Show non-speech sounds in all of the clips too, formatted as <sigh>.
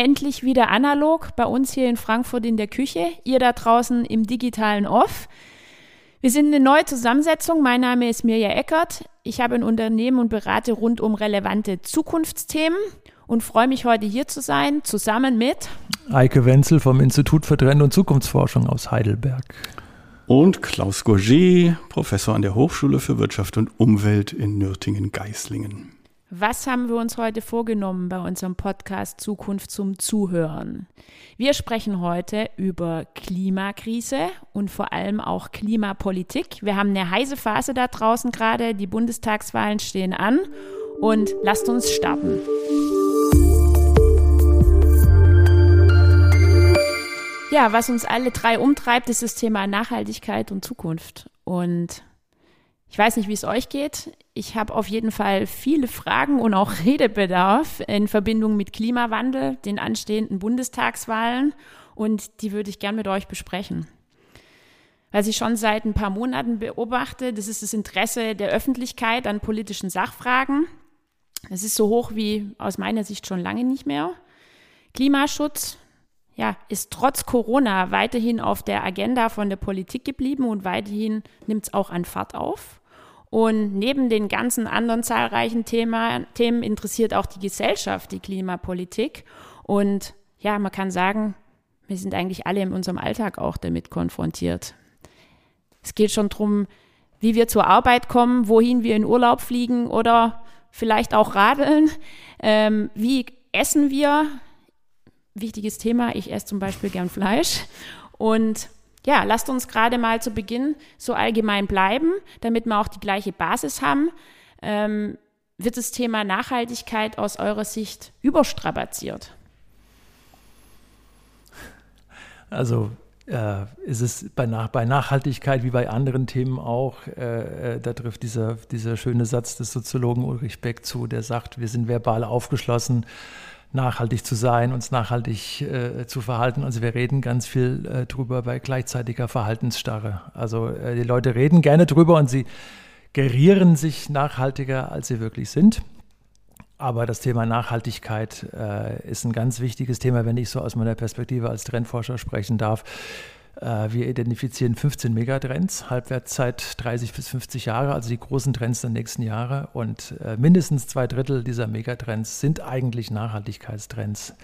endlich wieder analog bei uns hier in Frankfurt in der Küche, ihr da draußen im digitalen Off. Wir sind eine neue Zusammensetzung. Mein Name ist Mirja Eckert. Ich habe ein Unternehmen und berate rund um relevante Zukunftsthemen und freue mich heute hier zu sein, zusammen mit Eike Wenzel vom Institut für Trend- und Zukunftsforschung aus Heidelberg. Und Klaus Gourget, Professor an der Hochschule für Wirtschaft und Umwelt in Nürtingen-Geislingen. Was haben wir uns heute vorgenommen bei unserem Podcast Zukunft zum Zuhören? Wir sprechen heute über Klimakrise und vor allem auch Klimapolitik. Wir haben eine heiße Phase da draußen gerade, die Bundestagswahlen stehen an und lasst uns starten. Ja, was uns alle drei umtreibt, ist das Thema Nachhaltigkeit und Zukunft. Und ich weiß nicht, wie es euch geht. Ich habe auf jeden Fall viele Fragen und auch <laughs> Redebedarf in Verbindung mit Klimawandel, den anstehenden Bundestagswahlen und die würde ich gern mit euch besprechen. Was ich schon seit ein paar Monaten beobachte, das ist das Interesse der Öffentlichkeit an politischen Sachfragen. Es ist so hoch wie aus meiner Sicht schon lange nicht mehr. Klimaschutz, ja, ist trotz Corona weiterhin auf der Agenda von der Politik geblieben und weiterhin nimmt es auch an Fahrt auf. Und neben den ganzen anderen zahlreichen Thema, Themen interessiert auch die Gesellschaft die Klimapolitik. Und ja, man kann sagen, wir sind eigentlich alle in unserem Alltag auch damit konfrontiert. Es geht schon darum, wie wir zur Arbeit kommen, wohin wir in Urlaub fliegen oder vielleicht auch radeln. Ähm, wie essen wir? Wichtiges Thema. Ich esse zum Beispiel gern Fleisch. Und ja, lasst uns gerade mal zu Beginn so allgemein bleiben, damit wir auch die gleiche Basis haben. Ähm, wird das Thema Nachhaltigkeit aus eurer Sicht überstrapaziert? Also äh, ist es bei, Nach bei, Nachhaltigkeit wie bei anderen Themen auch, äh, äh, da trifft dieser, dieser schöne Satz des Soziologen Ulrich Beck zu, der sagt, wir sind verbal aufgeschlossen, nachhaltig zu sein, uns nachhaltig äh, zu verhalten. Also wir reden ganz viel äh, drüber bei gleichzeitiger Verhaltensstarre. Also äh, die Leute reden gerne drüber und sie gerieren sich nachhaltiger, als sie wirklich sind. Aber das Thema Nachhaltigkeit äh, ist ein ganz wichtiges Thema, wenn ich so aus meiner Perspektive als Trendforscher sprechen darf. Äh, wir identifizieren 15 Megatrends, Halbwertszeit 30 bis 50 Jahre, also die großen Trends der nächsten Jahre. Und äh, mindestens zwei Drittel dieser Megatrends sind eigentlich Nachhaltigkeitstrends.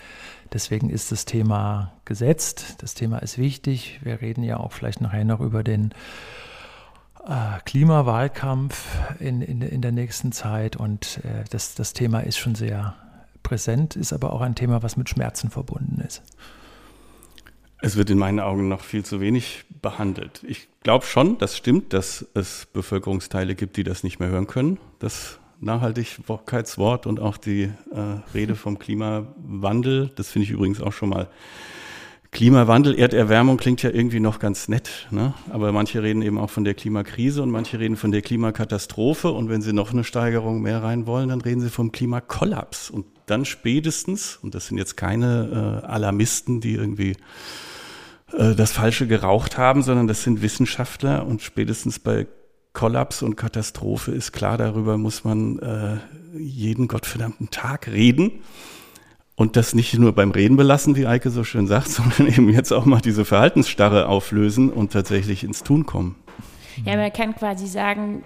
Deswegen ist das Thema gesetzt. Das Thema ist wichtig. Wir reden ja auch vielleicht nachher noch über den äh, Klimawahlkampf in, in, in der nächsten Zeit. Und das, das Thema ist schon sehr präsent, ist aber auch ein Thema, was mit Schmerzen verbunden ist. Es wird in meinen Augen noch viel zu wenig behandelt. Ich glaube schon, das stimmt, dass es Bevölkerungsteile gibt, die das nicht mehr hören können. Das Nachhaltigkeitswort und auch die äh, Rede vom Klimawandel. Das finde ich übrigens auch schon mal. Klimawandel, Erderwärmung klingt ja irgendwie noch ganz nett, ne? aber manche reden eben auch von der Klimakrise und manche reden von der Klimakatastrophe und wenn sie noch eine Steigerung mehr rein wollen, dann reden sie vom Klimakollaps und dann spätestens, und das sind jetzt keine äh, Alarmisten, die irgendwie äh, das Falsche geraucht haben, sondern das sind Wissenschaftler und spätestens bei Kollaps und Katastrophe ist klar, darüber muss man äh, jeden gottverdammten Tag reden. Und das nicht nur beim Reden belassen, wie Eike so schön sagt, <laughs> sondern eben jetzt auch mal diese Verhaltensstarre auflösen und tatsächlich ins Tun kommen. Ja, man kann quasi sagen,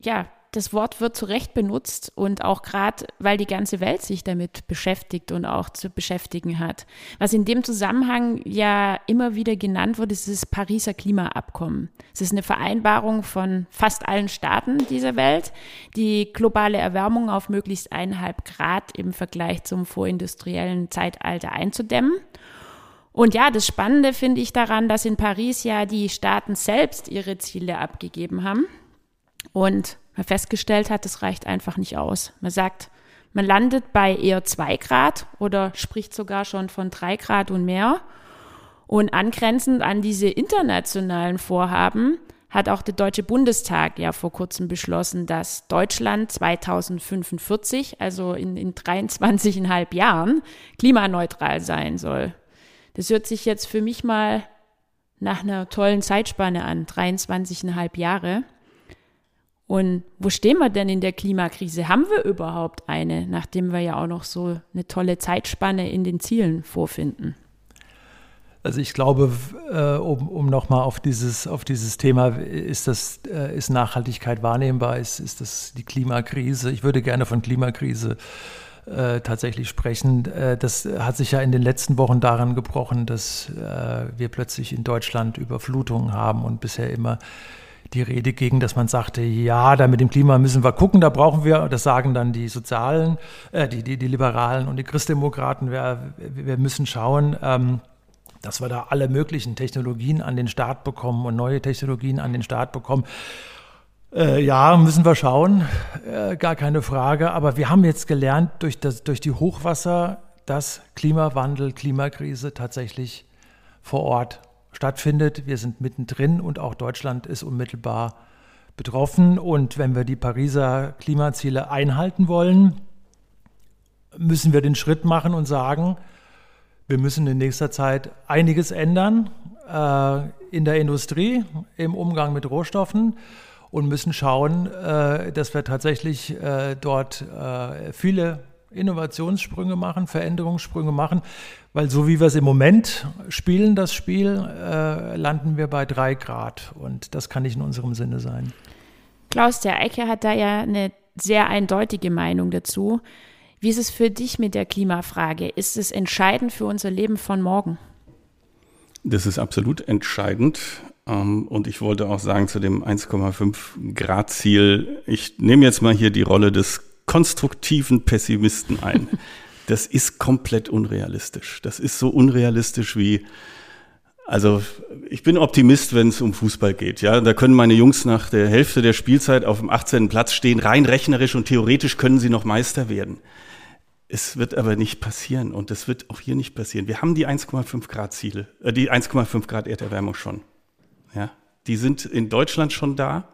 ja, das Wort wird zu Recht benutzt und auch gerade, weil die ganze Welt sich damit beschäftigt und auch zu beschäftigen hat. Was in dem Zusammenhang ja immer wieder genannt wird, ist das Pariser Klimaabkommen. Es ist eine Vereinbarung von fast allen Staaten dieser Welt, die globale Erwärmung auf möglichst eineinhalb Grad im Vergleich zum vorindustriellen Zeitalter einzudämmen. Und ja, das Spannende finde ich daran, dass in Paris ja die Staaten selbst ihre Ziele abgegeben haben. Und man festgestellt hat, das reicht einfach nicht aus. Man sagt, man landet bei eher zwei Grad oder spricht sogar schon von drei Grad und mehr. Und angrenzend an diese internationalen Vorhaben hat auch der Deutsche Bundestag ja vor kurzem beschlossen, dass Deutschland 2045, also in, in 23,5 Jahren, klimaneutral sein soll. Das hört sich jetzt für mich mal nach einer tollen Zeitspanne an, 23,5 Jahre. Und wo stehen wir denn in der Klimakrise? Haben wir überhaupt eine, nachdem wir ja auch noch so eine tolle Zeitspanne in den Zielen vorfinden? Also ich glaube, äh, um, um nochmal auf dieses, auf dieses Thema, ist, das, äh, ist Nachhaltigkeit wahrnehmbar, ist, ist das die Klimakrise? Ich würde gerne von Klimakrise äh, tatsächlich sprechen. Äh, das hat sich ja in den letzten Wochen daran gebrochen, dass äh, wir plötzlich in Deutschland Überflutungen haben und bisher immer die Rede gegen, dass man sagte, ja, da mit dem Klima müssen wir gucken, da brauchen wir, das sagen dann die Sozialen, äh, die, die, die Liberalen und die Christdemokraten, wir, wir müssen schauen, ähm, dass wir da alle möglichen Technologien an den Start bekommen und neue Technologien an den Start bekommen. Äh, ja, müssen wir schauen, äh, gar keine Frage. Aber wir haben jetzt gelernt durch, das, durch die Hochwasser, dass Klimawandel, Klimakrise tatsächlich vor Ort stattfindet. Wir sind mittendrin und auch Deutschland ist unmittelbar betroffen. Und wenn wir die Pariser Klimaziele einhalten wollen, müssen wir den Schritt machen und sagen, wir müssen in nächster Zeit einiges ändern äh, in der Industrie, im Umgang mit Rohstoffen und müssen schauen, äh, dass wir tatsächlich äh, dort äh, viele Innovationssprünge machen, Veränderungssprünge machen, weil so wie wir es im Moment spielen, das Spiel, äh, landen wir bei drei Grad und das kann nicht in unserem Sinne sein. Klaus, der Eike hat da ja eine sehr eindeutige Meinung dazu. Wie ist es für dich mit der Klimafrage? Ist es entscheidend für unser Leben von morgen? Das ist absolut entscheidend. Ähm, und ich wollte auch sagen zu dem 1,5 Grad Ziel, ich nehme jetzt mal hier die Rolle des konstruktiven Pessimisten ein. <laughs> Das ist komplett unrealistisch. Das ist so unrealistisch wie, also ich bin Optimist, wenn es um Fußball geht. Ja, da können meine Jungs nach der Hälfte der Spielzeit auf dem 18. Platz stehen, rein rechnerisch und theoretisch können sie noch Meister werden. Es wird aber nicht passieren und das wird auch hier nicht passieren. Wir haben die 1,5 Grad Ziele, äh, die 1,5 Grad Erderwärmung schon. Ja, die sind in Deutschland schon da.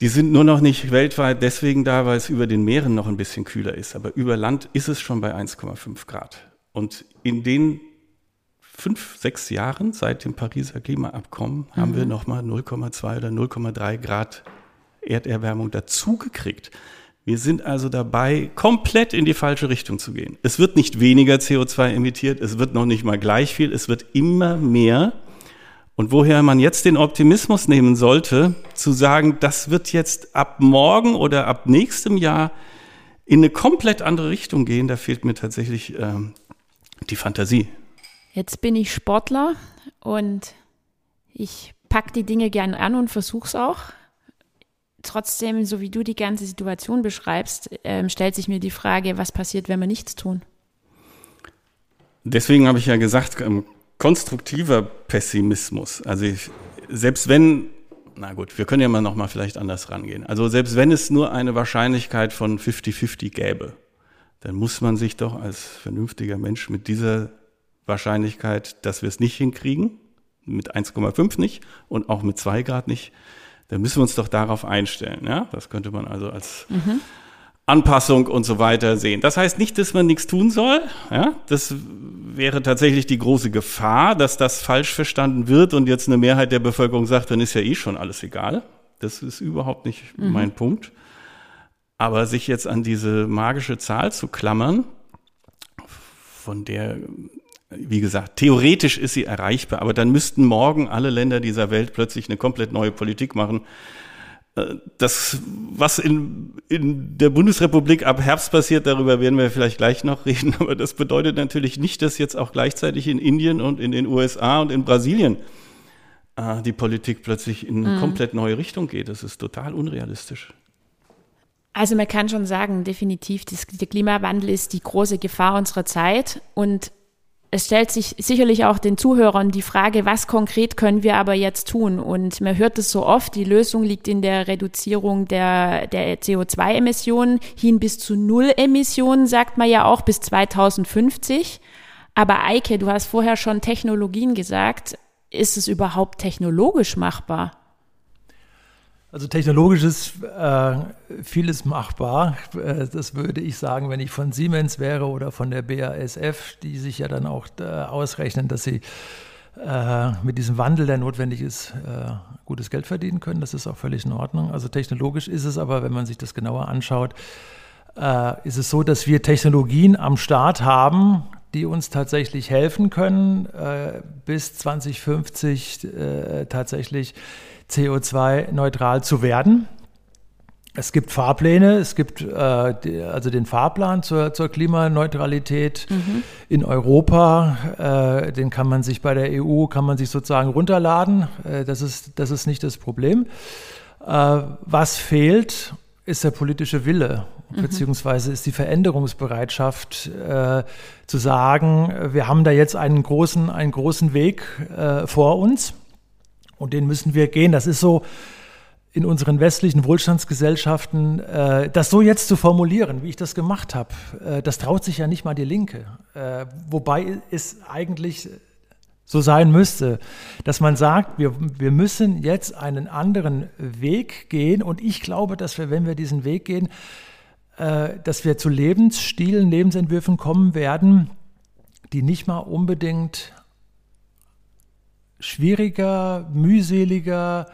Die sind nur noch nicht weltweit deswegen da, weil es über den Meeren noch ein bisschen kühler ist. Aber über Land ist es schon bei 1,5 Grad. Und in den fünf, sechs Jahren seit dem Pariser Klimaabkommen mhm. haben wir nochmal 0,2 oder 0,3 Grad Erderwärmung dazugekriegt. Wir sind also dabei, komplett in die falsche Richtung zu gehen. Es wird nicht weniger CO2 emittiert, es wird noch nicht mal gleich viel, es wird immer mehr. Und woher man jetzt den Optimismus nehmen sollte, zu sagen, das wird jetzt ab morgen oder ab nächstem Jahr in eine komplett andere Richtung gehen, da fehlt mir tatsächlich ähm, die Fantasie. Jetzt bin ich Sportler und ich packe die Dinge gern an und versuche es auch. Trotzdem, so wie du die ganze Situation beschreibst, äh, stellt sich mir die Frage, was passiert, wenn wir nichts tun? Deswegen habe ich ja gesagt, ähm, konstruktiver Pessimismus. Also ich, selbst wenn, na gut, wir können ja mal noch mal vielleicht anders rangehen. Also selbst wenn es nur eine Wahrscheinlichkeit von 50-50 gäbe, dann muss man sich doch als vernünftiger Mensch mit dieser Wahrscheinlichkeit, dass wir es nicht hinkriegen, mit 1,5 nicht und auch mit 2 Grad nicht, dann müssen wir uns doch darauf einstellen. Ja? Das könnte man also als mhm. Anpassung und so weiter sehen. Das heißt nicht, dass man nichts tun soll. Ja? Das wäre tatsächlich die große Gefahr, dass das falsch verstanden wird und jetzt eine Mehrheit der Bevölkerung sagt, dann ist ja eh schon alles egal. Das ist überhaupt nicht mhm. mein Punkt. Aber sich jetzt an diese magische Zahl zu klammern, von der, wie gesagt, theoretisch ist sie erreichbar, aber dann müssten morgen alle Länder dieser Welt plötzlich eine komplett neue Politik machen, das, was in, in der Bundesrepublik ab Herbst passiert, darüber werden wir vielleicht gleich noch <laughs> reden, aber das bedeutet natürlich nicht, dass jetzt auch gleichzeitig in Indien und in den USA und in Brasilien äh, die Politik plötzlich in eine mhm. komplett neue Richtung geht. Das ist total unrealistisch. Also man kann schon sagen, definitiv, der Klimawandel ist die große Gefahr unserer Zeit und es stellt sich sicherlich auch den Zuhörern die Frage, was konkret können wir aber jetzt tun? Und man hört es so oft, die Lösung liegt in der Reduzierung der, der CO2-Emissionen hin bis zu Null Emissionen, sagt man ja auch bis 2050. Aber Eike, du hast vorher schon Technologien gesagt. Ist es überhaupt technologisch machbar? Also technologisch ist äh, vieles machbar. Äh, das würde ich sagen, wenn ich von Siemens wäre oder von der BASF, die sich ja dann auch äh, ausrechnen, dass sie äh, mit diesem Wandel, der notwendig ist, äh, gutes Geld verdienen können. Das ist auch völlig in Ordnung. Also technologisch ist es aber, wenn man sich das genauer anschaut, äh, ist es so, dass wir Technologien am Start haben, die uns tatsächlich helfen können, bis 2050 äh, tatsächlich CO2-neutral zu werden. Es gibt Fahrpläne, es gibt äh, also den Fahrplan zur, zur Klimaneutralität mhm. in Europa. Äh, den kann man sich bei der EU, kann man sich sozusagen runterladen. Äh, das, ist, das ist nicht das Problem. Äh, was fehlt, ist der politische Wille, mhm. beziehungsweise ist die Veränderungsbereitschaft äh, zu sagen, wir haben da jetzt einen großen, einen großen Weg äh, vor uns und den müssen wir gehen. Das ist so, in unseren westlichen Wohlstandsgesellschaften, äh, das so jetzt zu formulieren, wie ich das gemacht habe, äh, das traut sich ja nicht mal die Linke. Äh, wobei es eigentlich so sein müsste, dass man sagt, wir, wir müssen jetzt einen anderen Weg gehen. Und ich glaube, dass wir, wenn wir diesen Weg gehen, äh, dass wir zu Lebensstilen, Lebensentwürfen kommen werden, die nicht mal unbedingt schwieriger, mühseliger,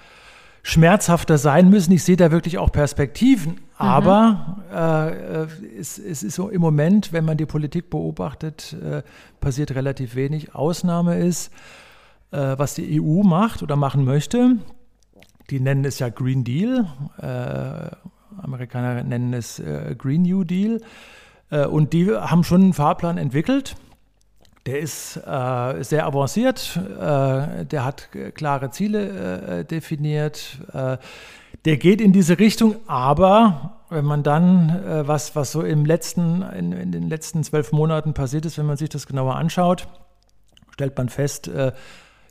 schmerzhafter sein müssen. Ich sehe da wirklich auch Perspektiven. Mhm. Aber äh, es, es, ist so im Moment, wenn man die Politik beobachtet, äh, passiert relativ wenig. Ausnahme ist, äh, was die EU macht oder machen möchte. Die nennen es ja Green Deal. Äh, Amerikaner nennen es äh, Green New Deal. Äh, und die haben schon einen Fahrplan entwickelt der ist äh, sehr avanciert, äh, der hat klare Ziele äh, definiert, äh, der geht in diese Richtung, aber wenn man dann, äh, was, was so im letzten, in, in, den letzten zwölf Monaten passiert ist, wenn man sich das genauer anschaut, stellt man fest, äh,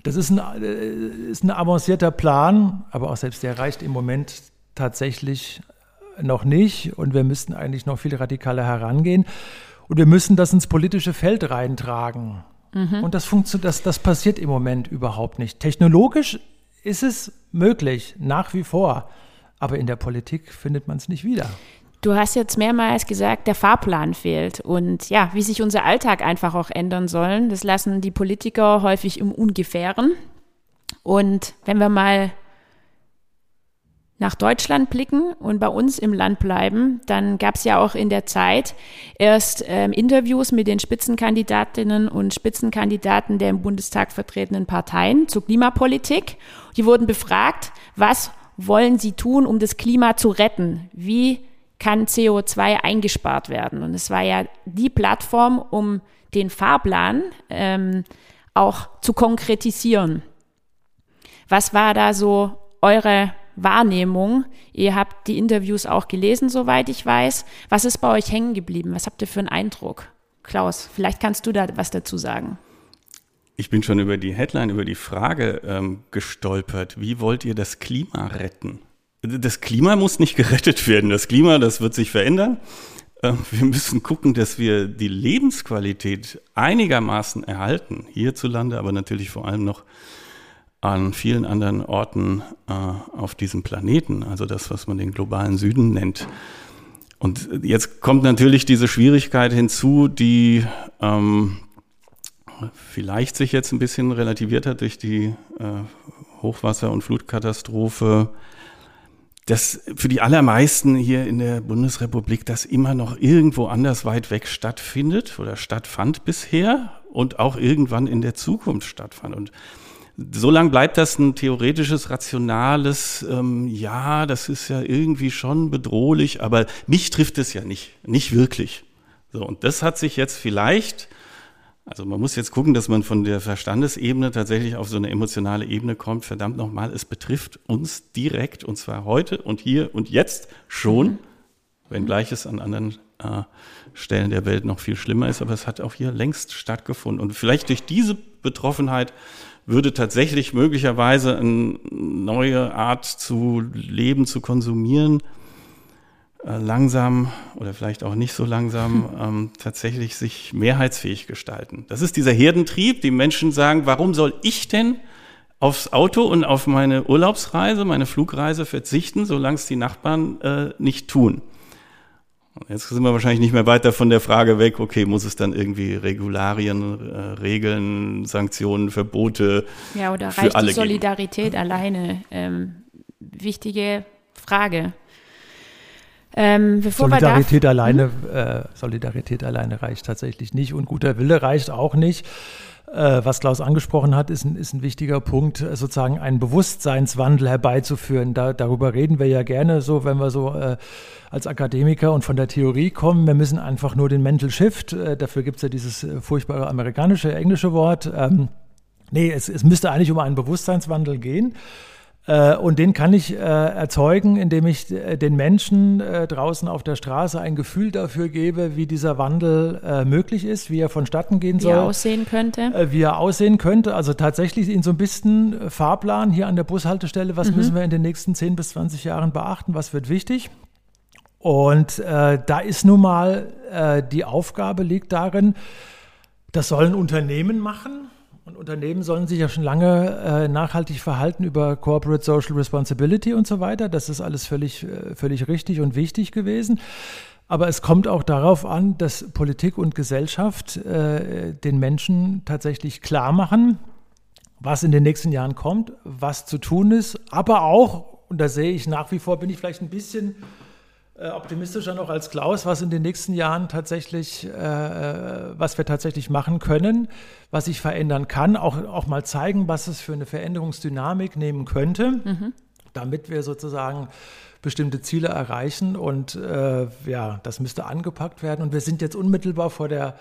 das ist ein, ist ein avancierter Plan, aber auch selbst der reicht im Moment tatsächlich noch nicht und wir müssten eigentlich noch viel radikaler herangehen. Und wir müssen das ins politische Feld reintragen. Mhm. Und das, das, das passiert im Moment überhaupt nicht. Technologisch ist es möglich, nach wie vor. Aber in der Politik findet man es nicht wieder. Du hast jetzt mehrmals gesagt, der Fahrplan fehlt. Und ja, wie sich unser Alltag einfach auch ändern sollen, das lassen die Politiker häufig im Ungefähren. Und wenn wir mal nach Deutschland blicken und bei uns im Land bleiben, dann gab es ja auch in der Zeit erst ähm, Interviews mit den Spitzenkandidatinnen und Spitzenkandidaten der im Bundestag vertretenen Parteien zur Klimapolitik. Die wurden befragt, was wollen sie tun, um das Klima zu retten? Wie kann CO2 eingespart werden? Und es war ja die Plattform, um den Fahrplan ähm, auch zu konkretisieren. Was war da so eure Wahrnehmung. Ihr habt die Interviews auch gelesen, soweit ich weiß. Was ist bei euch hängen geblieben? Was habt ihr für einen Eindruck? Klaus, vielleicht kannst du da was dazu sagen. Ich bin schon über die Headline, über die Frage ähm, gestolpert. Wie wollt ihr das Klima retten? Das Klima muss nicht <laughs> gerettet werden. Das Klima, das wird sich verändern. Ähm, wir müssen gucken, dass wir die Lebensqualität einigermaßen erhalten, hierzulande, aber natürlich vor allem noch an vielen anderen Orten äh, auf diesem Planeten, also das, was man den globalen Süden nennt. Und jetzt kommt natürlich diese Schwierigkeit hinzu, die ähm, vielleicht sich jetzt ein bisschen relativiert hat durch die äh, Hochwasser- und Flutkatastrophe, dass für die allermeisten hier in der Bundesrepublik das immer noch irgendwo anders weit weg stattfindet oder stattfand bisher und auch irgendwann in der Zukunft stattfand. Und so lange bleibt das ein theoretisches, rationales, ähm, ja, das ist ja irgendwie schon bedrohlich, aber mich trifft es ja nicht, nicht wirklich. So, und das hat sich jetzt vielleicht, also man muss jetzt gucken, dass man von der Verstandesebene tatsächlich auf so eine emotionale Ebene kommt. Verdammt nochmal, es betrifft uns direkt und zwar heute und hier und jetzt schon, mhm. wenngleich es an anderen äh, Stellen der Welt noch viel schlimmer ist, aber es hat auch hier längst stattgefunden. Und vielleicht durch diese Betroffenheit würde tatsächlich möglicherweise eine neue Art zu leben, zu konsumieren, äh, langsam oder vielleicht auch nicht so langsam <laughs> ähm, tatsächlich sich mehrheitsfähig gestalten. Das ist dieser Herdentrieb. Die Menschen sagen, warum soll ich denn aufs Auto und auf meine Urlaubsreise, meine Flugreise verzichten, solange es die Nachbarn äh, nicht tun? Jetzt sind wir wahrscheinlich nicht mehr weiter von der Frage weg, okay, muss es dann irgendwie Regularien, äh, Regeln, Sanktionen, Verbote Ja, oder für reicht alle die geben? Solidarität alleine? Ähm, wichtige Frage. Ähm, bevor Solidarität wir alleine, äh, Solidarität alleine reicht tatsächlich nicht und guter Wille reicht auch nicht. Äh, was Klaus angesprochen hat, ist ein, ist ein wichtiger Punkt, äh, sozusagen einen Bewusstseinswandel herbeizuführen. Da, darüber reden wir ja gerne so, wenn wir so äh, als Akademiker und von der Theorie kommen. Wir müssen einfach nur den Mental Shift, äh, dafür gibt es ja dieses äh, furchtbare amerikanische, englische Wort. Ähm, nee, es, es müsste eigentlich um einen Bewusstseinswandel gehen. Äh, Und den kann ich äh, erzeugen, indem ich äh, den Menschen draußen auf der Straße ein Gefühl dafür gebe, wie dieser Wandel möglich ist, wie er vonstatten gehen da wie er soll, aussehen könnte. wie er aussehen könnte. Also tatsächlich in so ein bisschen Fahrplan hier an der Bushaltestelle, was müssen wir in den nächsten 10 bis 20 Jahren beachten, was wird wichtig. Und äh, da ist nun mal äh, die Aufgabe liegt darin, das sollen Unternehmen machen. Und Unternehmen sollen sich ja schon lange äh, nachhaltig verhalten über Corporate Social Responsibility und so weiter. Das ist alles völlig, äh, völlig richtig und wichtig gewesen. Aber es kommt auch darauf an, dass Politik und Gesellschaft äh, den Menschen tatsächlich klar machen, was in den nächsten Jahren kommt, was zu tun ist, aber auch, und da sehe ich nach wie vor, bin ich vielleicht ein bisschen optimistischer noch als Klaus, was in den nächsten Jahren tatsächlich, äh, was wir tatsächlich machen können, was sich verändern kann, auch, auch mal zeigen, was es für eine Veränderungsdynamik nehmen könnte, damit wir sozusagen bestimmte Ziele erreichen. Und äh, ja, das müsste angepackt werden. Und wir sind jetzt unmittelbar vor der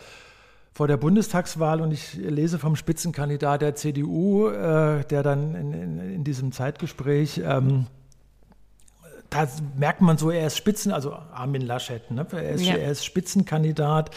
vor der Bundestagswahl und ich lese vom Spitzenkandidat der CDU, äh, der dann in, in, in diesem Zeitgespräch ähm, da merkt man so, er ist Spitzen, also Armin Laschet, ne? er, ist, Ja. er ist Spitzenkandidat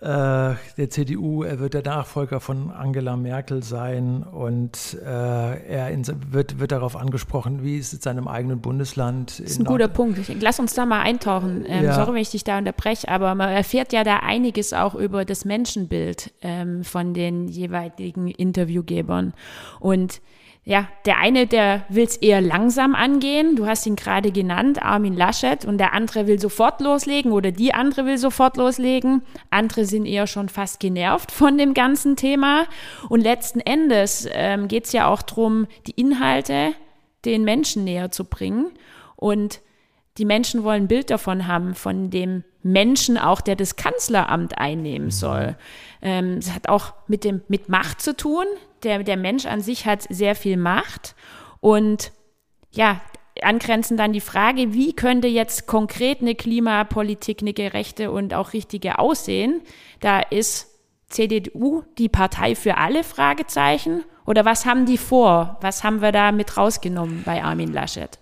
äh, der CDU, er wird der Nachfolger von Angela Merkel sein und äh, er in, wird, wird darauf angesprochen, wie es in seinem eigenen Bundesland Das ist ein guter Punkt. Ich, lass uns da mal eintauchen. Ähm, Ja. Sorry, wenn ich dich da unterbreche, aber man erfährt ja da einiges auch über das Menschenbild ähm, von den jeweiligen Interviewgebern. Und ja, der eine, der will es eher langsam angehen. Du hast ihn gerade genannt, Armin Laschet. Und der andere will sofort loslegen oder die andere will sofort loslegen. Andere sind eher schon fast genervt von dem ganzen Thema. Und letzten Endes ähm, geht es ja auch darum, die Inhalte den Menschen näher zu bringen. Und die Menschen wollen ein Bild davon haben, von dem Menschen auch, der das Kanzleramt einnehmen soll. Ähm, Es hat auch mit, dem, mit Macht zu tun. Der, der Mensch an sich hat sehr viel Macht. Und ja, angrenzend dann die Frage, wie könnte jetzt konkret eine Klimapolitik, eine gerechte und auch richtige aussehen? Da ist CDU die Partei für alle Fragezeichen? Oder was haben die vor? Was haben wir da mit rausgenommen bei Armin Laschet?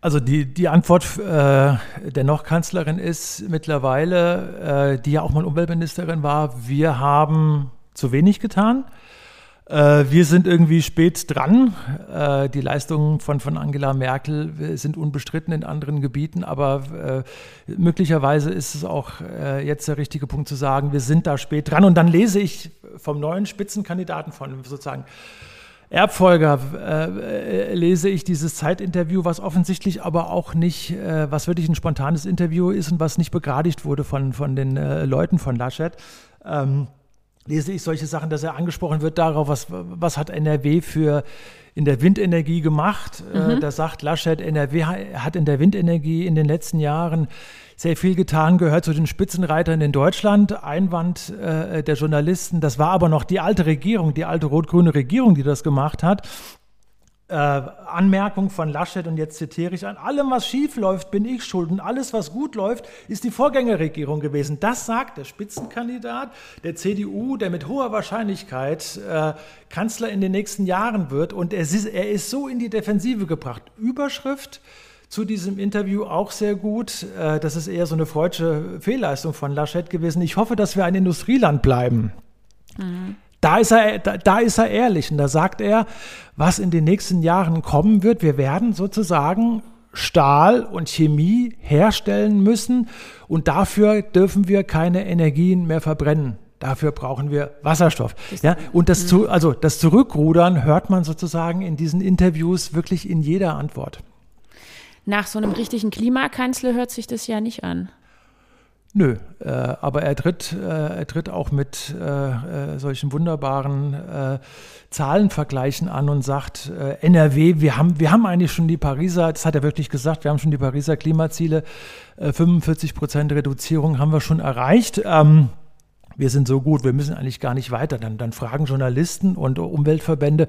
Also die, die Antwort äh, der Noch-Kanzlerin ist mittlerweile, äh, die ja auch mal Umweltministerin war, wir haben zu wenig getan. Äh, wir sind irgendwie spät dran. Äh, die Leistungen von, von Angela Merkel sind unbestritten in anderen Gebieten, aber äh, möglicherweise ist es auch jetzt der richtige Punkt zu sagen, wir sind da spät dran. Und dann lese ich vom neuen Spitzenkandidaten, von sozusagen Erbfolger äh, lese ich dieses Zeitinterview, was offensichtlich aber auch nicht, äh, was wirklich ein spontanes Interview ist und was nicht begradigt wurde von, von den äh, Leuten von Laschet. Ähm, lese ich solche Sachen, dass er angesprochen wird darauf, was, was hat NRW für in der Windenergie gemacht. Äh, da sagt Laschet, NRW ha- hat in der Windenergie in den letzten Jahren sehr viel getan, gehört zu den Spitzenreitern in Deutschland. Einwand äh, der Journalisten, das war aber noch die alte Regierung, die alte rot-grüne Regierung, die das gemacht hat. Äh, Anmerkung von Laschet, und jetzt zitiere ich, an allem, was schief läuft, bin ich schuld. Und alles, was gut läuft, ist die Vorgängerregierung gewesen. Das sagt der Spitzenkandidat der CDU, der mit hoher Wahrscheinlichkeit äh, Kanzler in den nächsten Jahren wird. Und er ist, er ist so in die Defensive gebracht. Überschrift zu diesem Interview auch sehr gut. Äh, das ist eher so eine freudsche Fehlleistung von Laschet gewesen. Ich hoffe, dass wir ein Industrieland bleiben. Da ist, er, da, da ist er ehrlich und da sagt er, was in den nächsten Jahren kommen wird. Wir werden sozusagen Stahl und Chemie herstellen müssen und dafür dürfen wir keine Energien mehr verbrennen. Dafür brauchen wir Wasserstoff. Ja, und das, zu, also das Zurückrudern hört man sozusagen in diesen Interviews wirklich in jeder Antwort. Nach so einem richtigen Klimakanzler hört sich das ja nicht an. Nö, äh, aber er tritt, äh, er tritt auch mit äh, äh solchen wunderbaren äh, Zahlenvergleichen an und sagt, äh, NRW, wir haben, wir haben eigentlich schon die Pariser, das hat er wirklich gesagt, wir haben schon die Pariser Klimaziele, 45 Prozent Reduzierung haben wir schon erreicht. Ähm, wir sind so gut, wir müssen eigentlich gar nicht weiter. Dann, dann fragen Journalisten und Umweltverbände,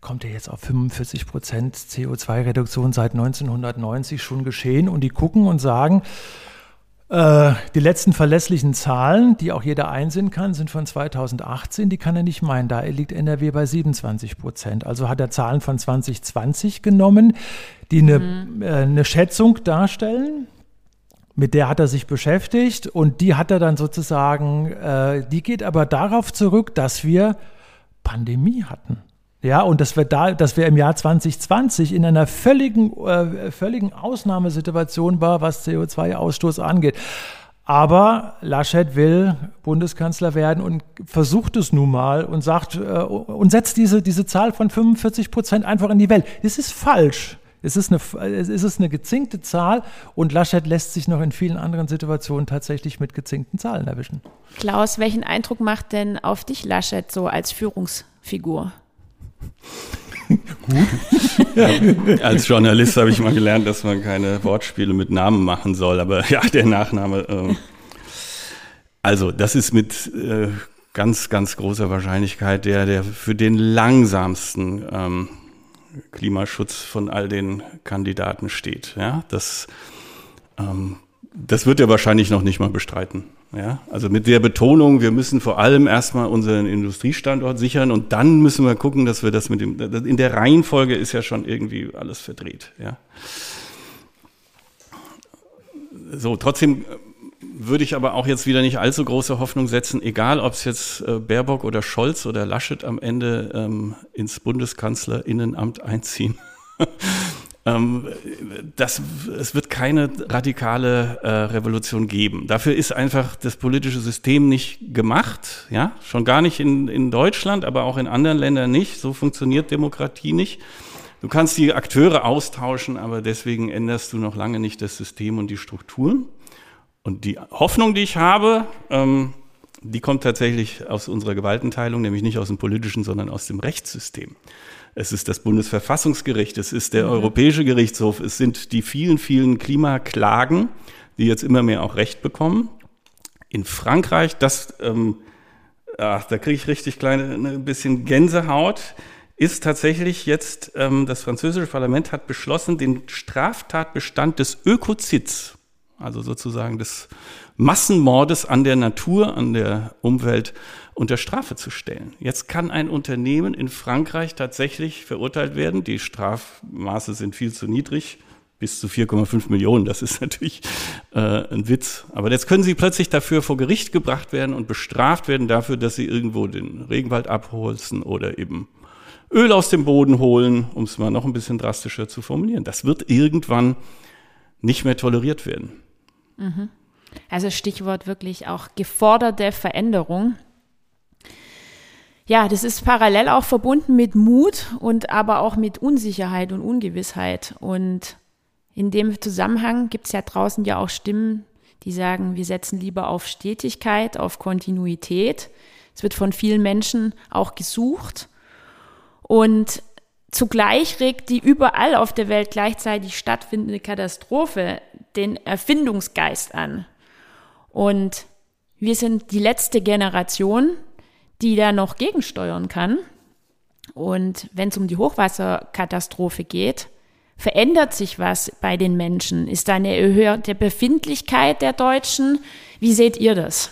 kommt er jetzt auf 45 Prozent CO2-Reduktion seit 1990 schon geschehen? Und die gucken und sagen, äh, die letzten verlässlichen Zahlen, die auch jeder einsehen kann, sind von 2018. Die kann er nicht meinen. Da liegt NRW bei 27 Prozent. Also hat er Zahlen von 2020 genommen, die eine, mhm. äh, eine Schätzung darstellen. Mit der hat er sich beschäftigt und die hat er dann sozusagen, äh, die geht aber darauf zurück, dass wir Pandemie hatten. Ja, und dass wir da, dass wir im Jahr 2020 in einer völligen, äh, völligen Ausnahmesituation war, was CO2-Ausstoß angeht. Aber Laschet will Bundeskanzler werden und versucht es nun mal und sagt äh, und setzt diese, diese Zahl von 45 Prozent einfach in die Welt. Das ist falsch. Es ist, eine, es ist eine gezinkte Zahl und Laschet lässt sich noch in vielen anderen Situationen tatsächlich mit gezinkten Zahlen erwischen. Klaus, welchen Eindruck macht denn auf dich Laschet so als Führungsfigur? Gut. Als Journalist habe ich mal gelernt, dass man keine Wortspiele mit Namen machen soll, aber ja, der Nachname. Äh, also, das ist mit äh, ganz, ganz großer Wahrscheinlichkeit der, der für den langsamsten ähm, Klimaschutz von all den Kandidaten steht. Ja, das, ähm, das wird er wahrscheinlich noch nicht mal bestreiten. Ja, also mit der Betonung, wir müssen vor allem erstmal unseren Industriestandort sichern und dann müssen wir gucken, dass wir das mit dem, in der Reihenfolge ist ja schon irgendwie alles verdreht. Ja. So, trotzdem würde ich aber auch jetzt wieder nicht allzu große Hoffnung setzen, egal ob es jetzt äh, Baerbock oder Scholz oder Laschet am Ende ähm, ins Bundeskanzlerinnenamt einziehen. <laughs> Ähm, das, es wird keine radikale äh, Revolution geben. Dafür ist einfach das politische System nicht gemacht, ja, schon gar nicht in, in Deutschland, aber auch in anderen Ländern nicht. So funktioniert Demokratie nicht. Du kannst die Akteure austauschen, aber deswegen änderst du noch lange nicht das System und die Strukturen. Und die Hoffnung, die ich habe, ähm, die kommt tatsächlich aus unserer Gewaltenteilung, nämlich nicht aus dem politischen, sondern aus dem Rechtssystem es ist das Bundesverfassungsgericht, es ist der mhm. Europäische Gerichtshof, es sind die vielen, vielen Klimaklagen, die jetzt immer mehr auch Recht bekommen. In Frankreich, das, ähm, ach, da kriege ich richtig kleine, ne, ein bisschen Gänsehaut, ist tatsächlich jetzt, ähm, das französische Parlament hat beschlossen, den Straftatbestand des Ökozids, also sozusagen des Massenmordes an der Natur, an der Umwelt, unter Strafe zu stellen. Jetzt kann ein Unternehmen in Frankreich tatsächlich verurteilt werden. Die Strafmaße sind viel zu niedrig, bis zu 4,5 Millionen. Das ist <laughs> natürlich äh, ein Witz. Aber jetzt können sie plötzlich dafür vor Gericht gebracht werden und bestraft werden dafür, dass sie irgendwo den Regenwald abholzen oder eben Öl aus dem Boden holen, um es mal noch ein bisschen drastischer zu formulieren. Das wird irgendwann nicht mehr toleriert werden. Mhm. Also Stichwort wirklich auch geforderte Veränderung. Ja, das ist parallel auch verbunden mit Mut und aber auch mit Unsicherheit und Ungewissheit. Und in dem Zusammenhang gibt es ja draußen ja auch Stimmen, die sagen, wir setzen lieber auf Stetigkeit, auf Kontinuität. Es wird von vielen Menschen auch gesucht. Und zugleich regt die überall auf der Welt gleichzeitig stattfindende Katastrophe den Erfindungsgeist an. Und wir sind die letzte Generation, die da noch gegensteuern kann. Und wenn es um die Hochwasserkatastrophe geht, verändert sich was bei den Menschen? Ist da eine erhöhte Befindlichkeit der Deutschen? Wie seht ihr das?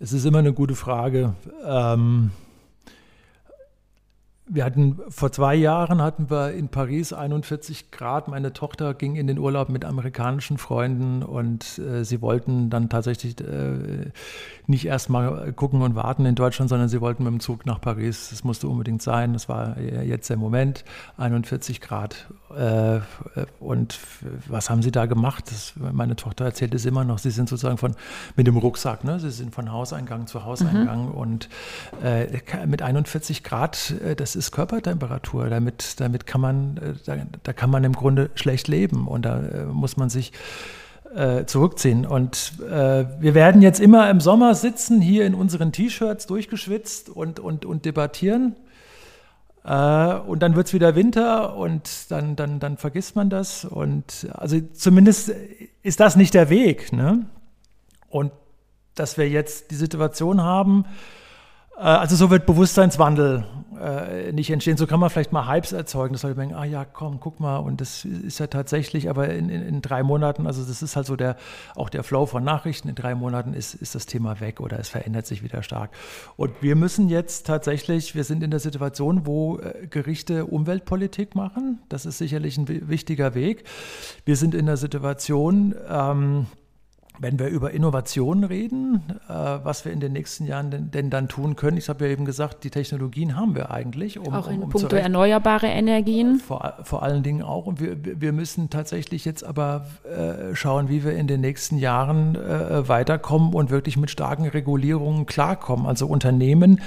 Es ist immer eine gute Frage. Ähm wir hatten vor zwei Jahren hatten wir in Paris 41 Grad. Meine Tochter ging in den Urlaub mit amerikanischen Freunden und äh, sie wollten dann tatsächlich äh, nicht erst mal gucken und warten in Deutschland, sondern sie wollten mit dem Zug nach Paris. Das musste unbedingt sein. Das war jetzt der Moment. 41 Grad. Äh, und was haben sie da gemacht? Das, meine Tochter erzählt es immer noch. Sie sind sozusagen von mit dem Rucksack. Ne? Sie sind von Hauseingang zu Hauseingang mhm. und äh, mit 41 Grad. Äh, das ist Körpertemperatur. Damit, damit kann man, äh, da, da kann man im Grunde schlecht leben und da äh, muss man sich äh, zurückziehen. Und äh, wir werden jetzt immer im Sommer sitzen, hier in unseren T-Shirts durchgeschwitzt und, und, und debattieren. Äh, und dann wird es wieder Winter und dann, dann, dann vergisst man das. Und also zumindest ist das nicht der Weg. Ne? Und dass wir jetzt die Situation haben, also so wird Bewusstseinswandel äh, nicht entstehen. So kann man vielleicht mal Hypes erzeugen, dass Leute denken, ah ja, komm, guck mal, und das ist ja tatsächlich, aber in, in, in, drei Monaten, also das ist halt so der, auch der Flow von Nachrichten, in drei Monaten ist, ist das Thema weg oder es verändert sich wieder stark. Und wir müssen jetzt tatsächlich, wir sind in der Situation, wo äh, Gerichte Umweltpolitik machen. Das ist sicherlich ein wichtiger Weg. Wir sind in der Situation, ähm, wenn wir über Innovationen reden, äh, was wir in den nächsten Jahren denn, denn dann tun können, ich habe ja eben gesagt, die Technologien haben wir eigentlich. Um, auch in um, um puncto erneuerbare Energien. Vor, vor, allen Dingen auch. Und wir, wir müssen tatsächlich jetzt aber äh, schauen, wie wir in den nächsten Jahren äh, weiterkommen und wirklich mit starken Regulierungen klarkommen. Also Unternehmen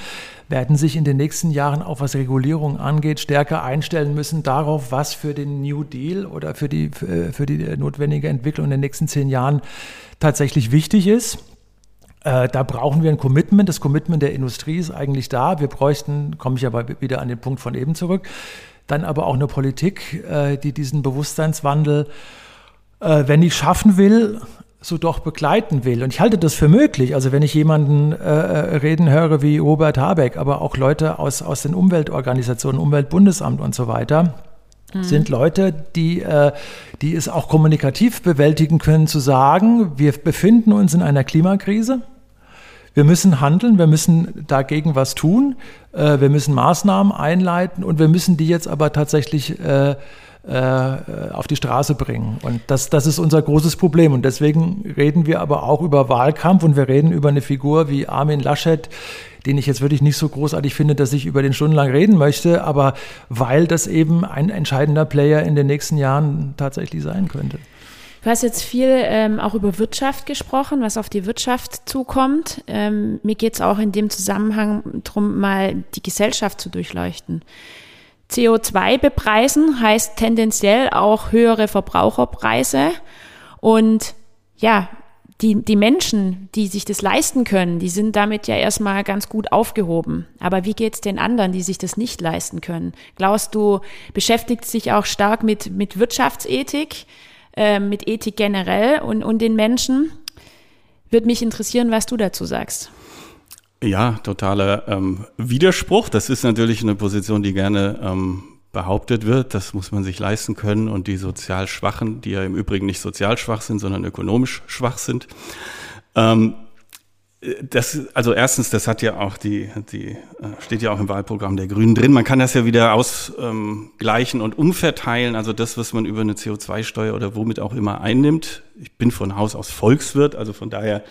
werden sich in den nächsten Jahren, auch was Regulierung angeht, stärker einstellen müssen darauf, was für den New Deal oder für die, für die notwendige Entwicklung in den nächsten zehn Jahren tatsächlich wichtig ist. Äh, da brauchen wir ein Commitment. Das Commitment der Industrie ist eigentlich da. Wir bräuchten, komme ich aber wieder an den Punkt von eben zurück, dann aber auch eine Politik, äh, die diesen Bewusstseinswandel, äh, wenn ich schaffen will, so doch begleiten will. Und ich halte das für möglich. Also wenn ich jemanden reden höre wie Robert Habeck, aber auch Leute aus, aus den Umweltorganisationen, Umweltbundesamt und so weiter. Sind Leute, die, äh, die es auch kommunikativ bewältigen können, zu sagen, wir befinden uns in einer Klimakrise. Wir müssen handeln, wir müssen dagegen was tun, äh, wir müssen Maßnahmen einleiten und wir müssen die jetzt aber tatsächlich äh, auf die Straße bringen. Und das, das ist unser großes Problem. Und deswegen reden wir aber auch über Wahlkampf und wir reden über eine Figur wie Armin Laschet, den ich jetzt wirklich nicht so großartig finde, dass ich über den stundenlang reden möchte, aber weil das eben ein entscheidender Player in den nächsten Jahren tatsächlich sein könnte. Du hast jetzt viel ähm, auch über Wirtschaft gesprochen, was auf die Wirtschaft zukommt. Ähm, mir geht es auch in dem Zusammenhang darum, mal die Gesellschaft zu durchleuchten. CO2 bepreisen heißt tendenziell auch höhere Verbraucherpreise. Und ja, die, die Menschen, die sich das leisten können, die sind damit ja erstmal ganz gut aufgehoben. Aber wie geht's den anderen, die sich das nicht leisten können? Klaus, du beschäftigst dich auch stark mit, mit Wirtschaftsethik, äh, mit Ethik generell und, und den Menschen. Würde mich interessieren, was du dazu sagst. Ja, totaler ähm, Widerspruch. Das ist natürlich eine Position, die gerne ähm, behauptet wird. Das muss man sich leisten können. Und die sozial Schwachen, die ja im Übrigen nicht sozial schwach sind, sondern ökonomisch schwach sind. Ähm, das, also erstens, das hat ja auch die, die äh, steht ja auch im Wahlprogramm der Grünen drin. Man kann das ja wieder ausgleichen und umverteilen. Also das, was man über eine CO2-Steuer oder womit auch immer einnimmt. Ich bin von Haus aus Volkswirt, also von daher ähm,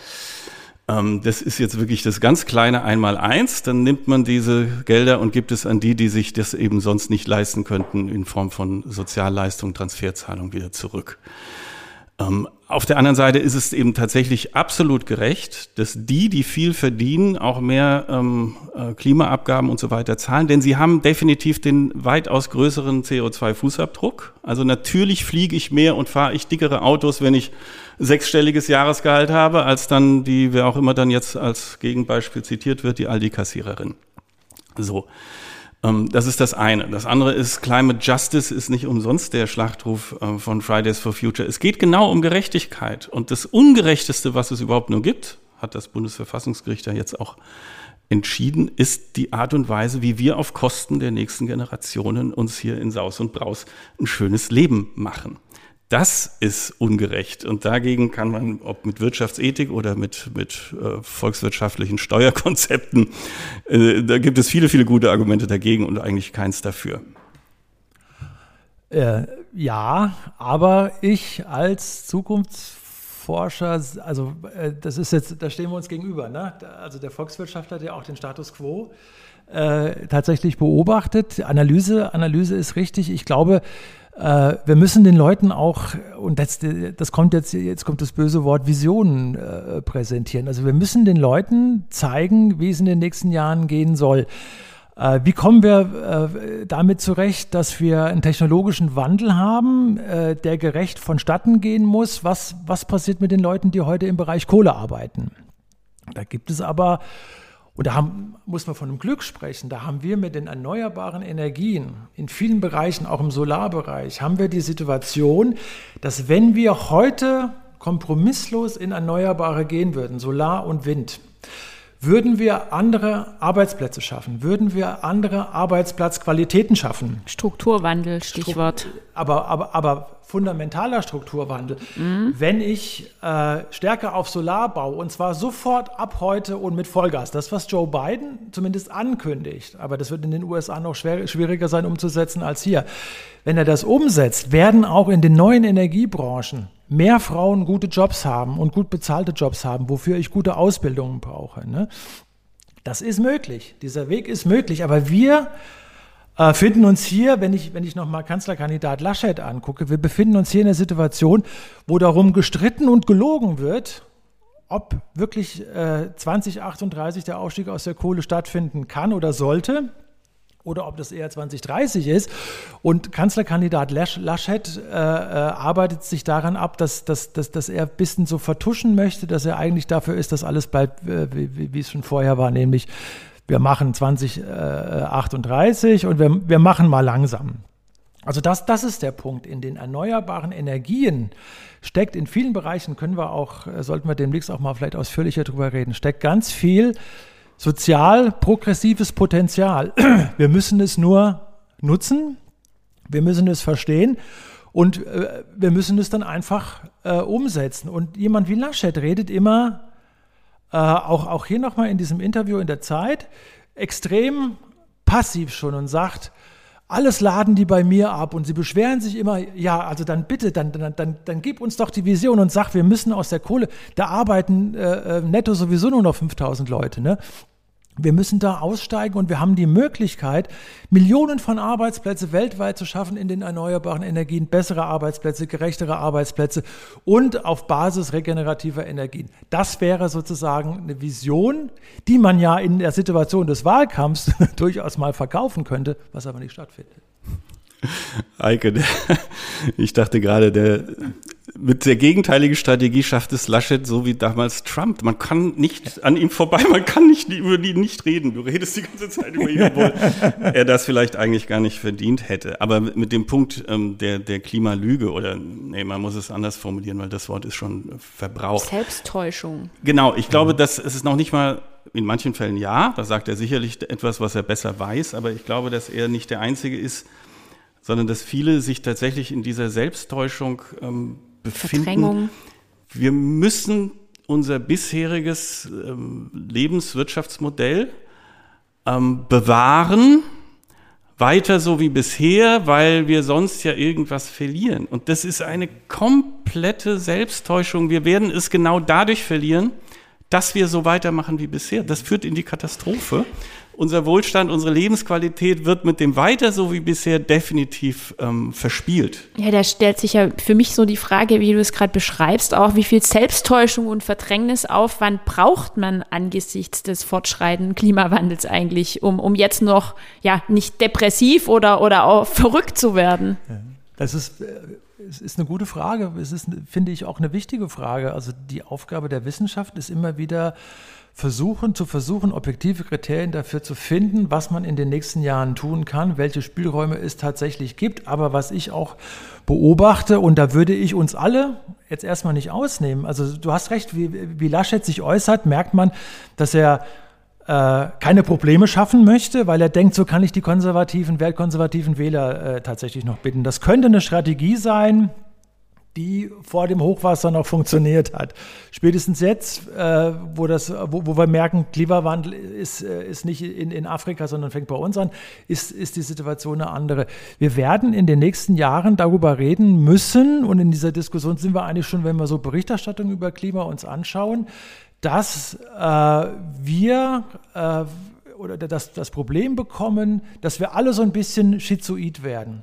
das ist jetzt wirklich das ganz kleine Einmal-Eins. Dann nimmt man diese Gelder und gibt es an die, die sich das eben sonst nicht leisten könnten, in Form von Sozialleistungen, Transferzahlung wieder zurück. Auf der anderen Seite ist es eben tatsächlich absolut gerecht, dass die, die viel verdienen, auch mehr ähm, äh, Klimaabgaben und so weiter zahlen, denn sie haben definitiv den weitaus größeren CO2-Fußabdruck. Also natürlich fliege ich mehr und fahre ich dickere Autos, wenn ich sechsstelliges Jahresgehalt habe, als dann die, wer auch immer dann jetzt als Gegenbeispiel zitiert wird, die Aldi-Kassiererin. So. Ähm, das ist das eine. Das andere ist, Climate Justice ist nicht umsonst der Schlachtruf äh, von Fridays for Future. Es geht genau um Gerechtigkeit. Und das Ungerechteste, was es überhaupt nur gibt, hat das Bundesverfassungsgericht ja jetzt auch entschieden, ist die Art und Weise, wie wir auf Kosten der nächsten Generationen uns hier in Saus und Braus ein schönes Leben machen. Das ist ungerecht. Und dagegen kann man, ob mit Wirtschaftsethik oder mit, mit äh, volkswirtschaftlichen Steuerkonzepten, äh, da gibt es viele, viele gute Argumente dagegen und eigentlich keins dafür. Äh, ja, aber ich als Zukunftsforscher, also äh, das ist jetzt, da stehen wir uns gegenüber. Ne? Also der Volkswirtschaftler hat ja auch den Status quo äh, tatsächlich beobachtet. Analyse, Analyse ist richtig. Ich glaube, äh, wir müssen den Leuten auch, und das, das kommt jetzt, jetzt kommt das böse Wort Visionen äh, präsentieren. Also wir müssen den Leuten zeigen, wie es in den nächsten Jahren gehen soll. Äh, wie kommen wir äh, damit zurecht, dass wir einen technologischen Wandel haben, äh, der gerecht vonstatten gehen muss? Was, was passiert mit den Leuten, die heute im Bereich Kohle arbeiten? Da gibt es aber, und da haben, muss man von einem Glück sprechen, da haben wir mit den erneuerbaren Energien in vielen Bereichen, auch im Solarbereich, haben wir die Situation, dass wenn wir heute kompromisslos in Erneuerbare gehen würden, Solar und Wind, würden wir andere Arbeitsplätze schaffen, würden wir andere Arbeitsplatzqualitäten schaffen. Strukturwandel, Stichwort. Aber, aber, aber fundamentaler Strukturwandel. Mhm. Wenn ich äh, stärker auf Solar baue, und zwar sofort ab heute und mit Vollgas, das, was Joe Biden zumindest ankündigt, aber das wird in den USA noch schwer, schwieriger sein umzusetzen als hier. Wenn er das umsetzt, werden auch in den neuen Energiebranchen mehr Frauen gute Jobs haben und gut bezahlte Jobs haben, wofür ich gute Ausbildungen brauche. Ne? Das ist möglich. Dieser Weg ist möglich. Aber wir äh, finden uns hier, wenn ich, wenn ich nochmal Kanzlerkandidat Laschet angucke, wir befinden uns hier in einer Situation, wo darum gestritten und gelogen wird, ob wirklich äh, 2038 der Ausstieg aus der Kohle stattfinden kann oder sollte oder ob das eher 2030 ist. Und Kanzlerkandidat Laschet äh, äh, arbeitet sich daran ab, dass, dass, dass, dass er ein bisschen so vertuschen möchte, dass er eigentlich dafür ist, dass alles bleibt, äh, wie, wie, es schon vorher war, nämlich wir machen 2038 und wir, wir machen mal langsam. Also das, das ist der Punkt. In den erneuerbaren Energien steckt in vielen Bereichen, können wir auch, äh, sollten wir demnächst auch mal vielleicht ausführlicher drüber reden, steckt ganz viel sozial progressives Potenzial. <clears throat> Wir müssen es nur nutzen, wir müssen es verstehen und äh, wir müssen es dann einfach äh, umsetzen. Und jemand wie Laschet redet immer, äh, auch, auch hier nochmal in diesem Interview in der Zeit, extrem passiv schon und sagt, alles laden die bei mir ab und sie beschweren sich immer, ja, also dann bitte, dann, dann, dann, dann gib uns doch die Vision und sag, wir müssen aus der Kohle, da arbeiten äh, äh netto sowieso nur noch 5000 Leute. Ne? Wir müssen da aussteigen und wir haben die Möglichkeit, Millionen von Arbeitsplätzen weltweit zu schaffen in den erneuerbaren Energien, bessere Arbeitsplätze, gerechtere Arbeitsplätze und auf Basis regenerativer Energien. Das wäre sozusagen eine Vision, die man ja in der Situation des Wahlkampfs <laughs> durchaus mal verkaufen könnte, was aber nicht stattfindet. Eike, <laughs> ich dachte gerade, der mit der gegenteiligen Strategie schafft es Laschet so wie damals Trump. Man kann nicht an ihm vorbei, man kann nicht über ihn nicht reden. Du redest die ganze Zeit über ihn, obwohl <laughs> er das vielleicht eigentlich gar nicht verdient hätte. Aber mit dem Punkt ähm, der, der Klimalüge oder, nee, man muss es anders formulieren, weil das Wort ist schon verbraucht. Selbsttäuschung. Genau, ich glaube, dass es ist noch nicht mal in manchen Fällen ja, da sagt er sicherlich etwas, was er besser weiß, aber ich glaube, dass er nicht der Einzige ist, sondern dass viele sich tatsächlich in dieser Selbsttäuschung ähm, befinden. Verdrängung. Wir müssen unser bisheriges ähm, Lebenswirtschaftsmodell ähm, bewahren, weiter so wie bisher, weil wir sonst ja irgendwas verlieren. Und das ist eine komplette Selbsttäuschung. Wir werden es genau dadurch verlieren, dass wir so weitermachen wie bisher. Das führt in die Katastrophe unser Wohlstand, unsere Lebensqualität wird mit dem weiter so wie bisher definitiv ähm, verspielt. Ja, da stellt sich ja für mich so die Frage, wie du es gerade beschreibst, auch wie viel Selbsttäuschung und Verdrängnisaufwand braucht man angesichts des fortschreitenden Klimawandels eigentlich, um, um jetzt noch ja nicht depressiv oder, oder auch verrückt zu werden? Das ist äh, es ist eine gute Frage. Es ist, finde ich, auch eine wichtige Frage. Also die Aufgabe der Wissenschaft ist immer wieder versuchen, zu versuchen, objektive Kriterien dafür zu finden, was man in den nächsten Jahren tun kann, welche Spielräume es tatsächlich gibt. Aber was ich auch beobachte, und da würde ich uns alle jetzt erstmal nicht ausnehmen, also du hast recht, wie, wie Laschet sich äußert, merkt man, dass er äh, keine Probleme schaffen möchte, weil er denkt, so kann ich die konservativen, wertkonservativen Wähler äh, tatsächlich noch bitten. Das könnte eine Strategie sein, die vor dem Hochwasser noch funktioniert hat. Spätestens jetzt, äh, wo, das, wo, wo, wir merken, Klimawandel ist, äh, ist nicht in, in Afrika, sondern fängt bei uns an, ist, ist die Situation eine andere. Wir werden in den nächsten Jahren darüber reden müssen, und in dieser Diskussion sind wir eigentlich schon, wenn wir so Berichterstattung über Klima uns anschauen, dass äh, wir äh, oder das, das Problem bekommen, dass wir alle so ein bisschen schizoid werden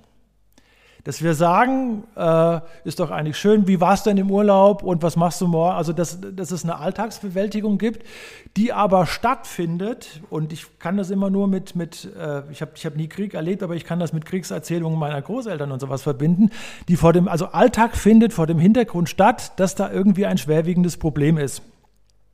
dass wir sagen, äh, ist doch eigentlich schön, wie war es denn im Urlaub und was machst du morgen? Also, dass, dass es eine Alltagsbewältigung gibt, die aber stattfindet. Und ich kann das immer nur mit, mit äh, ich habe ich hab nie Krieg erlebt, aber ich kann das mit Kriegserzählungen meiner Großeltern und sowas verbinden, die vor dem, also Alltag findet vor dem Hintergrund statt, dass da irgendwie ein schwerwiegendes Problem ist.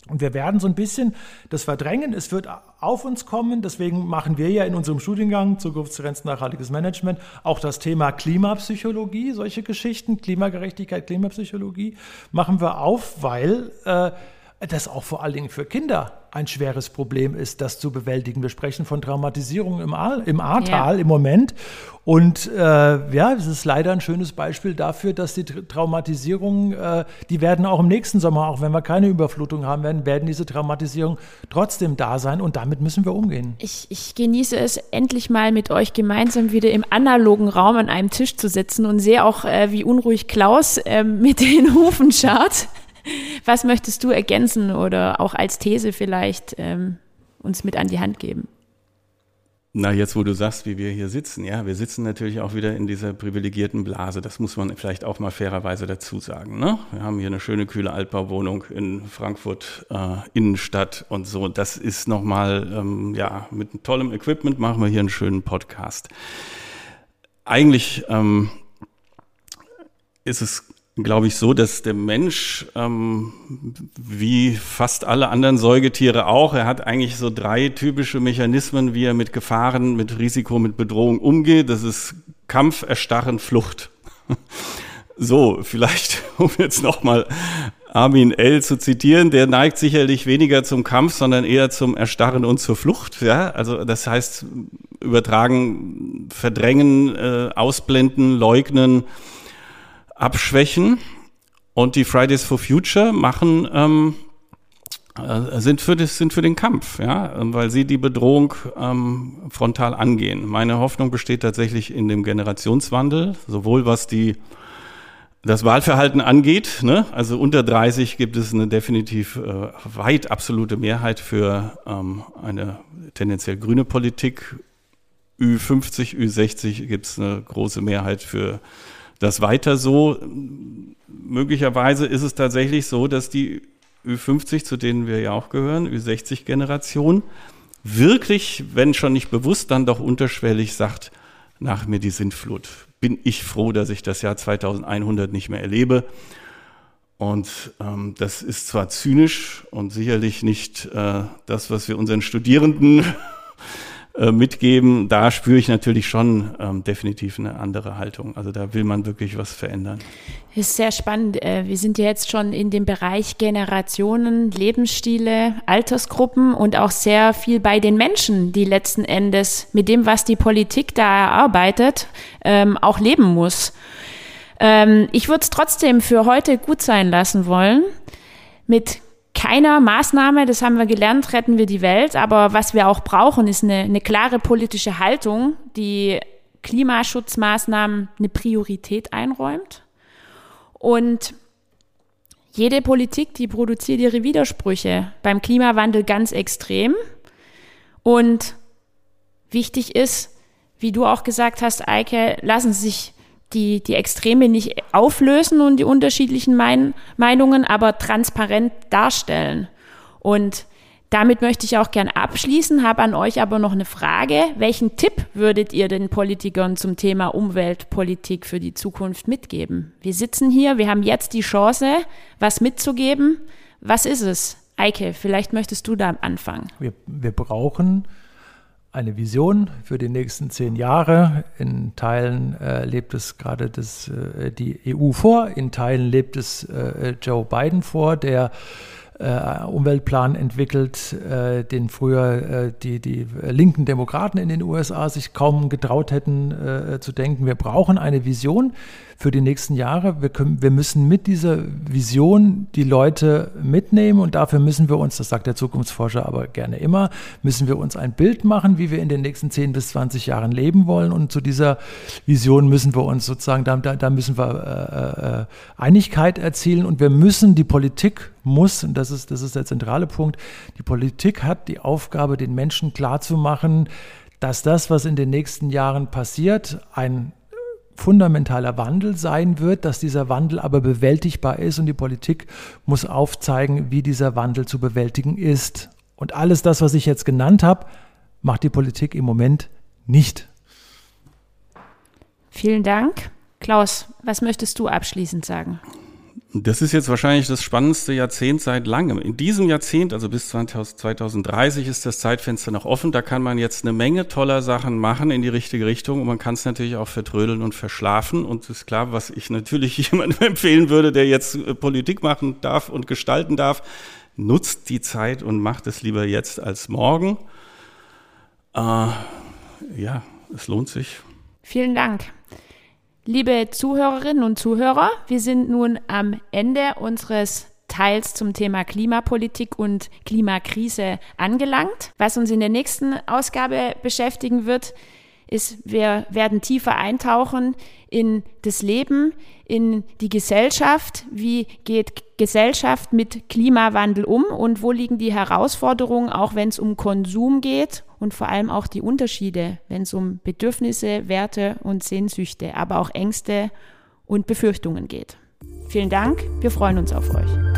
Und wir werden so ein bisschen das verdrängen. Es wird auf uns kommen. Deswegen machen wir ja in unserem Studiengang Zukunftsgrenzen nachhaltiges Management auch das Thema Klimapsychologie, solche Geschichten, Klimagerechtigkeit, Klimapsychologie machen wir auf, weil äh, das auch vor allen Dingen für Kinder ein schweres Problem ist, das zu bewältigen. Wir sprechen von Traumatisierung im, Aal, im Ahrtal ja. im Moment. Und äh, ja, es ist leider ein schönes Beispiel dafür, dass die Traumatisierungen, äh, die werden auch im nächsten Sommer, auch wenn wir keine Überflutung haben werden, werden diese Traumatisierungen trotzdem da sein und damit müssen wir umgehen. Ich, ich genieße es, endlich mal mit euch gemeinsam wieder im analogen Raum an einem Tisch zu sitzen und sehe auch, äh, wie unruhig Klaus äh, mit den Hufen schaut. Was möchtest du ergänzen oder auch als These vielleicht ähm, uns mit an die Hand geben? Na, jetzt, wo du sagst, wie wir hier sitzen, ja, wir sitzen natürlich auch wieder in dieser privilegierten Blase. Das muss man vielleicht auch mal fairerweise dazu sagen. Ne? Wir haben hier eine schöne, kühle Altbauwohnung in Frankfurt äh, Innenstadt und so. Das ist nochmal, ähm, ja, mit tollem Equipment machen wir hier einen schönen Podcast. Eigentlich ähm, ist es glaube ich, so, dass der Mensch, ähm, wie fast alle anderen Säugetiere auch, er hat eigentlich so drei typische Mechanismen, wie er mit Gefahren, mit Risiko, mit Bedrohung umgeht. Das ist Kampf, Erstarren, Flucht. <laughs> so, vielleicht, <laughs> um jetzt nochmal Armin L. zu zitieren, der neigt sicherlich weniger zum Kampf, sondern eher zum Erstarren und zur Flucht. Ja, also das heißt, übertragen, verdrängen, äh, ausblenden, leugnen, abschwächen. Und die Fridays for Future machen, ähm, äh, sind, für sind für den Kampf, ja, weil sie die Bedrohung ähm, frontal angehen. Meine Hoffnung besteht tatsächlich in dem Generationswandel, sowohl was die das Wahlverhalten angeht, ne? also unter 30 gibt es eine definitiv äh, weit absolute Mehrheit für ähm, eine tendenziell grüne Politik. Ü50, Ü60 gibt es eine große Mehrheit für das weiter so. Möglicherweise ist es tatsächlich so, dass die Ü50, zu denen wir ja auch gehören, Ü60-Generation, wirklich, wenn schon nicht bewusst, dann doch unterschwellig sagt, nach mir die Sintflut. Bin ich froh, dass ich das Jahr 2100 nicht mehr erlebe. Und ähm, das ist zwar zynisch und sicherlich nicht äh, das, was wir unseren Studierenden äh, mitgeben, da spüre ich natürlich schon ähm, definitiv eine andere Haltung. Also da will man wirklich was verändern. Ist sehr spannend. Äh, wir sind ja jetzt schon in dem Bereich Generationen, Lebensstile, Altersgruppen und auch sehr viel bei den Menschen, die letzten Endes mit dem, was die Politik da erarbeitet, ähm, auch leben muss. Ähm, ich würde es trotzdem für heute gut sein lassen wollen, mit keiner Maßnahme, das haben wir gelernt, retten wir die Welt. Aber was wir auch brauchen, ist eine, eine klare politische Haltung, die Klimaschutzmaßnahmen eine Priorität einräumt. Und jede Politik, die produziert ihre Widersprüche beim Klimawandel ganz extrem. Und wichtig ist, wie du auch gesagt hast, Eike, lassen Sie sich die, die Extreme nicht auflösen und die unterschiedlichen mein Meinungen, aber transparent darstellen. Und damit möchte ich auch gern abschließen, habe an euch aber noch eine Frage. Welchen Tipp würdet ihr den Politikern zum Thema Umweltpolitik für die Zukunft mitgeben? Wir sitzen hier, wir haben jetzt die Chance, was mitzugeben. Was ist es? Eike, vielleicht möchtest du da anfangen. Wir, wir brauchen eine Vision für die nächsten zehn Jahre. In Teilen äh, lebt es gerade das, äh, die EU vor, in Teilen lebt es äh, Joe Biden vor, der äh, Umweltplan entwickelt, äh, den früher äh, die, die linken Demokraten in den USA sich kaum getraut hätten zu denken. Wir brauchen eine Vision für die nächsten Jahre. Wir, können, wir müssen mit dieser Vision die Leute mitnehmen und dafür müssen wir uns, das sagt der Zukunftsforscher aber gerne immer, müssen wir uns ein Bild machen, wie wir in den nächsten 10 bis 20 Jahren leben wollen und zu dieser Vision müssen wir uns sozusagen, da, da müssen wir äh, äh, Einigkeit erzielen und wir müssen, die Politik muss, und das ist, das ist der zentrale Punkt, die Politik hat die Aufgabe, den Menschen klarzumachen, dass das, was in den nächsten Jahren passiert, ein fundamentaler Wandel sein wird, dass dieser Wandel aber bewältigbar ist und die Politik muss aufzeigen, wie dieser Wandel zu bewältigen ist. Und alles das, was ich jetzt genannt habe, macht die Politik im Moment nicht. Vielen Dank. Klaus, was möchtest du abschließend sagen? Das ist jetzt wahrscheinlich das spannendste Jahrzehnt seit langem. In diesem Jahrzehnt, also bis 2030, ist das Zeitfenster noch offen. Da kann man jetzt eine Menge toller Sachen machen in die richtige Richtung und man kann es natürlich auch vertrödeln und verschlafen. Und ist klar, was ich natürlich <laughs> jemandem empfehlen würde, der jetzt äh, Politik machen darf und gestalten darf, nutzt die Zeit und macht es lieber jetzt als morgen. Äh, ja, es lohnt sich. Vielen Dank. Liebe Zuhörerinnen und Zuhörer, wir sind nun am Ende unseres Teils zum Thema Klimapolitik und Klimakrise angelangt. Was uns in der nächsten Ausgabe beschäftigen wird, ist, wir werden tiefer eintauchen in das Leben, in die Gesellschaft. Wie geht Gesellschaft mit Klimawandel um und wo liegen die Herausforderungen, auch wenn es um Konsum geht und vor allem auch die Unterschiede, wenn es um Bedürfnisse, Werte und Sehnsüchte, aber auch Ängste und Befürchtungen geht. Vielen Dank, wir freuen uns auf euch.